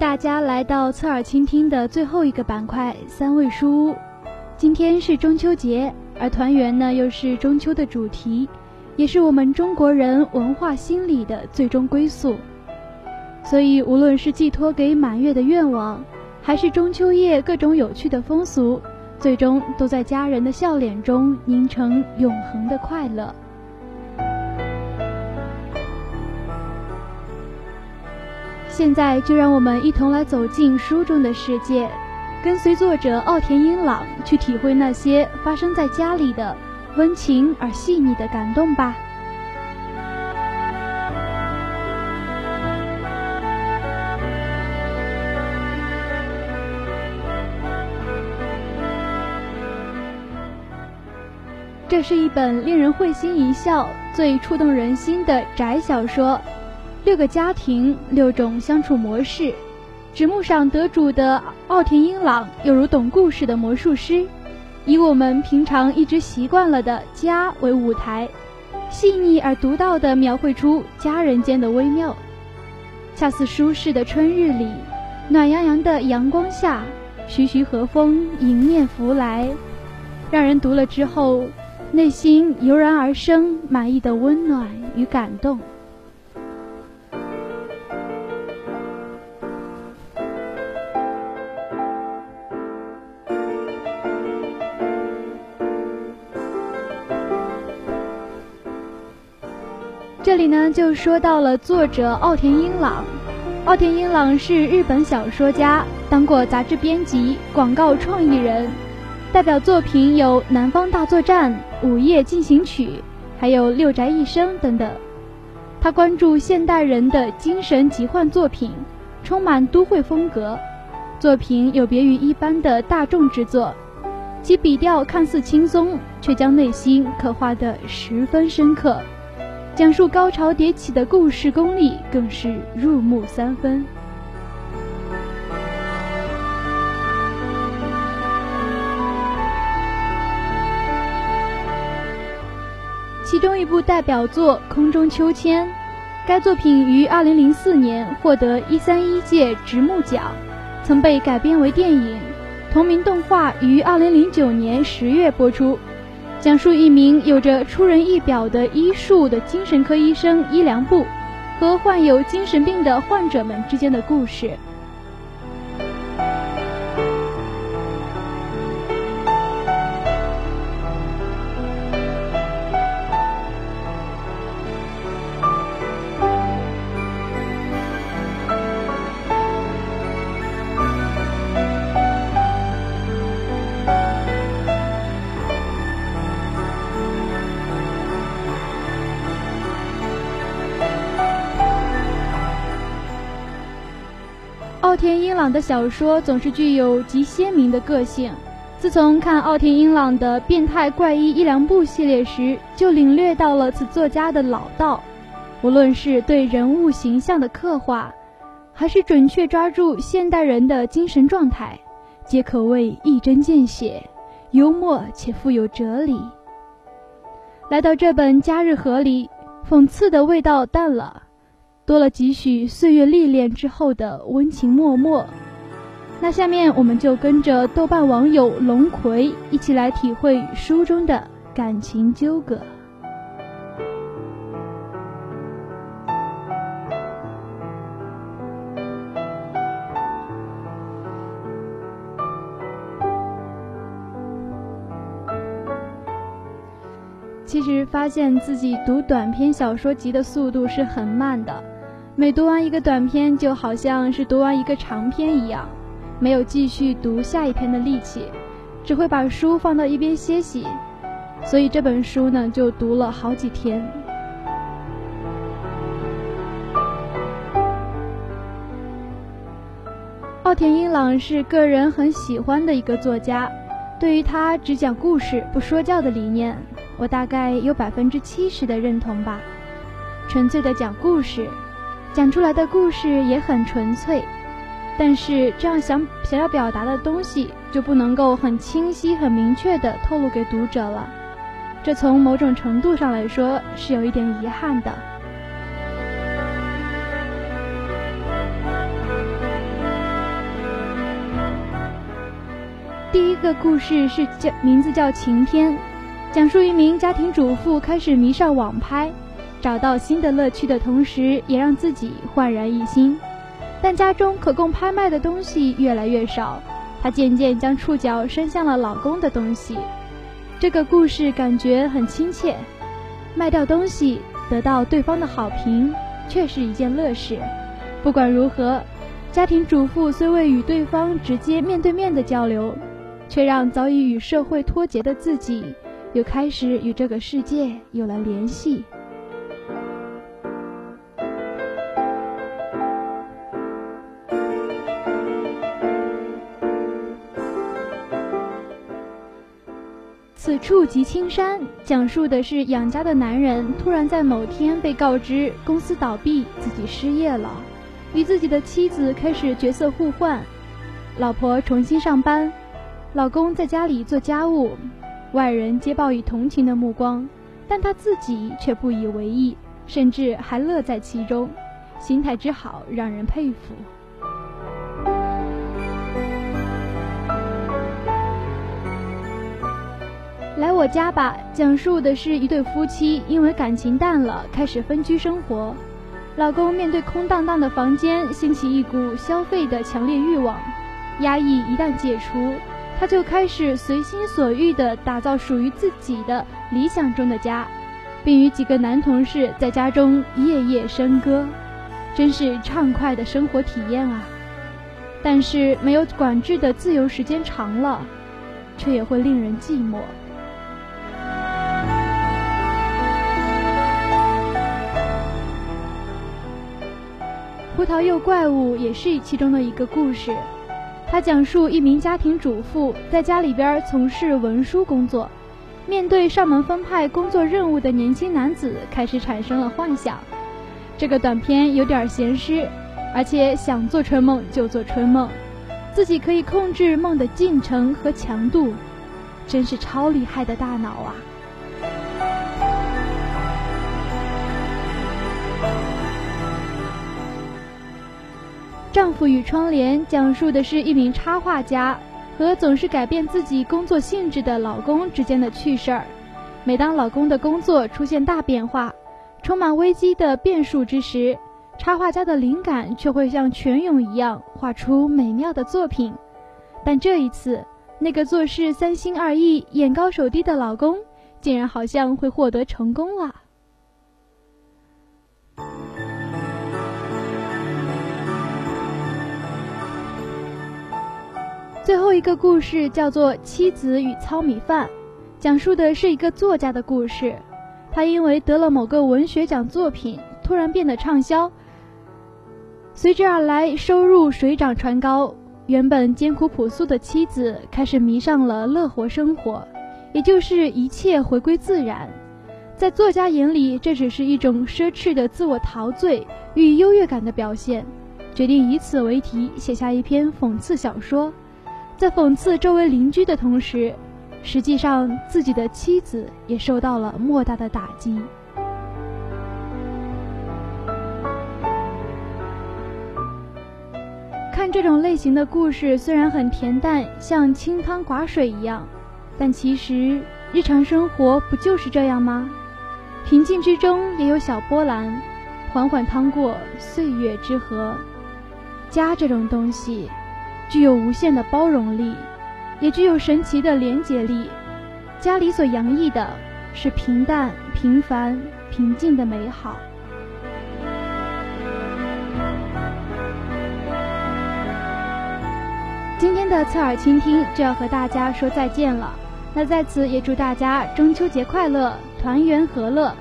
大家来到侧耳倾听的最后一个板块——三味书屋。今天是中秋节，而团圆呢，又是中秋的主题，也是我们中国人文化心理的最终归宿。所以，无论是寄托给满月的愿望，还是中秋夜各种有趣的风俗，最终都在家人的笑脸中凝成永恒的快乐。现在就让我们一同来走进书中的世界，跟随作者奥田英朗去体会那些发生在家里的温情而细腻的感动吧。这是一本令人会心一笑、最触动人心的宅小说。六个家庭，六种相处模式。直木赏得主的奥田英朗，犹如懂故事的魔术师，以我们平常一直习惯了的家为舞台，细腻而独到地描绘出家人间的微妙。恰似舒适的春日里，暖洋洋的阳光下，徐徐和风迎面拂来，让人读了之后，内心油然而生满意的温暖与感动。这里呢，就说到了作者奥田英朗。奥田英朗是日本小说家，当过杂志编辑、广告创意人，代表作品有《南方大作战》《午夜进行曲》，还有《六宅一生》等等。他关注现代人的精神疾患作品，充满都会风格，作品有别于一般的大众之作，其笔调看似轻松，却将内心刻画得十分深刻。讲述高潮迭起的故事功力更是入木三分。其中一部代表作《空中秋千》，该作品于二零零四年获得一三一届直木奖，曾被改编为电影，同名动画于二零零九年十月播出。讲述一名有着出人意表的医术的精神科医生伊良部和患有精神病的患者们之间的故事。田英朗的小说总是具有极鲜明的个性。自从看奥田英朗的《变态怪医伊良部》系列时，就领略到了此作家的老道。无论是对人物形象的刻画，还是准确抓住现代人的精神状态，皆可谓一针见血，幽默且富有哲理。来到这本《假日河》里，讽刺的味道淡了。多了几许岁月历练之后的温情脉脉。那下面我们就跟着豆瓣网友龙葵一起来体会书中的感情纠葛。其实发现自己读短篇小说集的速度是很慢的，每读完一个短篇，就好像是读完一个长篇一样，没有继续读下一篇的力气，只会把书放到一边歇息。所以这本书呢，就读了好几天。奥田英朗是个人很喜欢的一个作家，对于他只讲故事不说教的理念。我大概有百分之七十的认同吧，纯粹的讲故事，讲出来的故事也很纯粹，但是这样想想要表达的东西就不能够很清晰、很明确的透露给读者了，这从某种程度上来说是有一点遗憾的。第一个故事是叫名字叫晴天。讲述一名家庭主妇开始迷上网拍，找到新的乐趣的同时，也让自己焕然一新。但家中可供拍卖的东西越来越少，她渐渐将触角伸向了老公的东西。这个故事感觉很亲切，卖掉东西得到对方的好评，却是一件乐事。不管如何，家庭主妇虽未与对方直接面对面的交流，却让早已与社会脱节的自己。又开始与这个世界有了联系。触及青山，讲述的是养家的男人突然在某天被告知公司倒闭，自己失业了，与自己的妻子开始角色互换，老婆重新上班，老公在家里做家务。外人皆报以同情的目光，但他自己却不以为意，甚至还乐在其中，心态之好让人佩服。来我家吧，讲述的是一对夫妻因为感情淡了，开始分居生活。老公面对空荡荡的房间，兴起一股消费的强烈欲望，压抑一旦解除。他就开始随心所欲地打造属于自己的理想中的家，并与几个男同事在家中夜夜笙歌，真是畅快的生活体验啊！但是没有管制的自由时间长了，却也会令人寂寞。葡萄柚怪物也是其中的一个故事。他讲述一名家庭主妇在家里边从事文书工作，面对上门分派工作任务的年轻男子，开始产生了幻想。这个短片有点儿闲诗，而且想做春梦就做春梦，自己可以控制梦的进程和强度，真是超厉害的大脑啊！丈夫与窗帘讲述的是一名插画家和总是改变自己工作性质的老公之间的趣事儿。每当老公的工作出现大变化，充满危机的变数之时，插画家的灵感却会像泉涌一样画出美妙的作品。但这一次，那个做事三心二意、眼高手低的老公，竟然好像会获得成功了。最后一个故事叫做《妻子与糙米饭》，讲述的是一个作家的故事。他因为得了某个文学奖作品，突然变得畅销，随之而来收入水涨船高。原本艰苦朴素的妻子开始迷上了乐活生活，也就是一切回归自然。在作家眼里，这只是一种奢侈的自我陶醉与优越感的表现，决定以此为题写下一篇讽刺小说。在讽刺周围邻居的同时，实际上自己的妻子也受到了莫大的打击。看这种类型的故事，虽然很恬淡，像清汤寡水一样，但其实日常生活不就是这样吗？平静之中也有小波澜，缓缓趟过岁月之河。家这种东西。具有无限的包容力，也具有神奇的连结力。家里所洋溢的，是平淡、平凡、平静的美好。今天的侧耳倾听就要和大家说再见了。那在此也祝大家中秋节快乐，团圆和乐。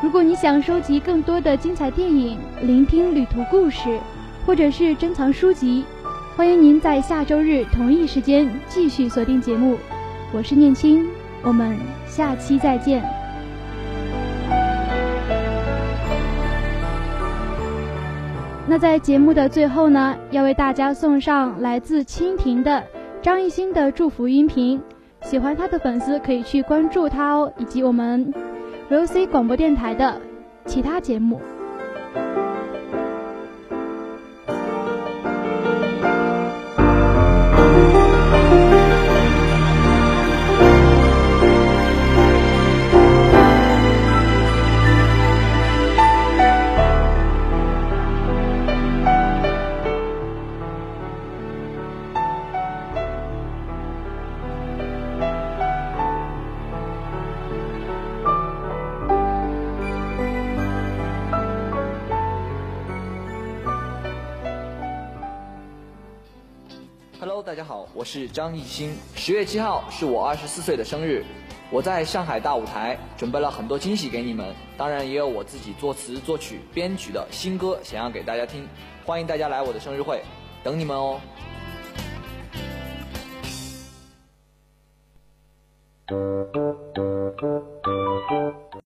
如果你想收集更多的精彩电影，聆听旅途故事，或者是珍藏书籍，欢迎您在下周日同一时间继续锁定节目。我是念青，我们下期再见。那在节目的最后呢，要为大家送上来自蜻蜓的张艺兴的祝福音频。喜欢他的粉丝可以去关注他哦，以及我们 VOC 广播电台的其他节目。好，我是张艺兴。十月七号是我二十四岁的生日，我在上海大舞台准备了很多惊喜给你们，当然也有我自己作词、作曲、编曲的新歌想要给大家听。欢迎大家来我的生日会，等你们哦。